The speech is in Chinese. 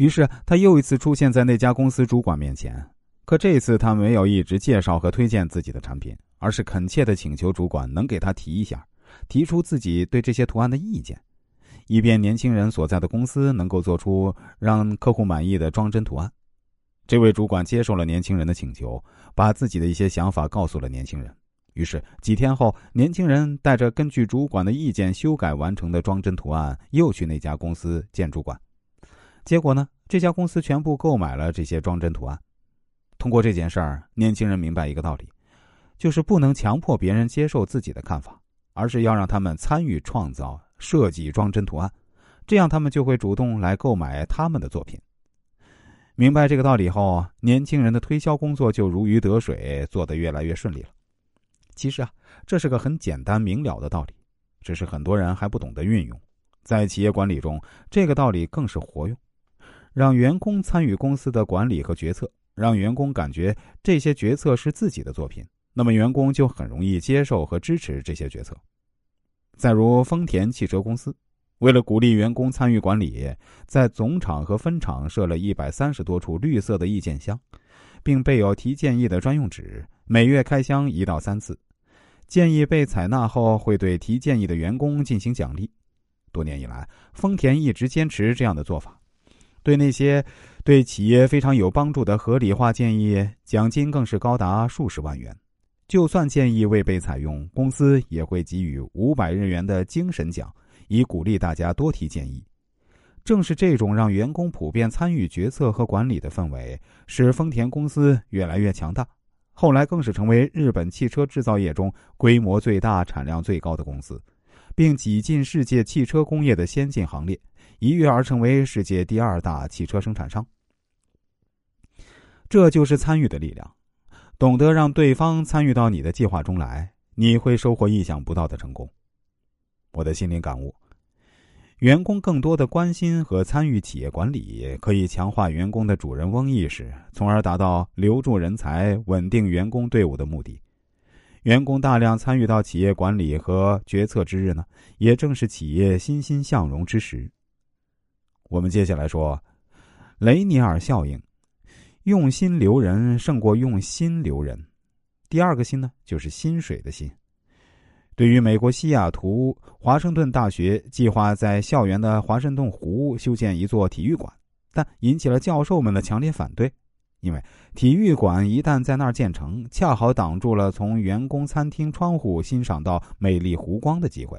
于是他又一次出现在那家公司主管面前，可这次他没有一直介绍和推荐自己的产品，而是恳切的请求主管能给他提一下，提出自己对这些图案的意见，以便年轻人所在的公司能够做出让客户满意的装帧图案。这位主管接受了年轻人的请求，把自己的一些想法告诉了年轻人。于是几天后，年轻人带着根据主管的意见修改完成的装帧图案，又去那家公司见主管。结果呢？这家公司全部购买了这些装帧图案。通过这件事儿，年轻人明白一个道理，就是不能强迫别人接受自己的看法，而是要让他们参与创造、设计装帧图案，这样他们就会主动来购买他们的作品。明白这个道理后，年轻人的推销工作就如鱼得水，做得越来越顺利了。其实啊，这是个很简单明了的道理，只是很多人还不懂得运用。在企业管理中，这个道理更是活用。让员工参与公司的管理和决策，让员工感觉这些决策是自己的作品，那么员工就很容易接受和支持这些决策。再如丰田汽车公司，为了鼓励员工参与管理，在总厂和分厂设了一百三十多处绿色的意见箱，并备有提建议的专用纸，每月开箱一到三次。建议被采纳后，会对提建议的员工进行奖励。多年以来，丰田一直坚持这样的做法。对那些对企业非常有帮助的合理化建议，奖金更是高达数十万元。就算建议未被采用，公司也会给予五百日元的精神奖，以鼓励大家多提建议。正是这种让员工普遍参与决策和管理的氛围，使丰田公司越来越强大。后来更是成为日本汽车制造业中规模最大、产量最高的公司，并挤进世界汽车工业的先进行列。一跃而成为世界第二大汽车生产商，这就是参与的力量。懂得让对方参与到你的计划中来，你会收获意想不到的成功。我的心灵感悟：员工更多的关心和参与企业管理，可以强化员工的主人翁意识，从而达到留住人才、稳定员工队伍的目的。员工大量参与到企业管理和决策之日呢，也正是企业欣欣向荣之时。我们接下来说，雷尼尔效应，用心留人胜过用心留人。第二个心呢，就是薪水的薪。对于美国西雅图华盛顿大学计划在校园的华盛顿湖修建一座体育馆，但引起了教授们的强烈反对，因为体育馆一旦在那儿建成，恰好挡住了从员工餐厅窗户欣赏到美丽湖光的机会。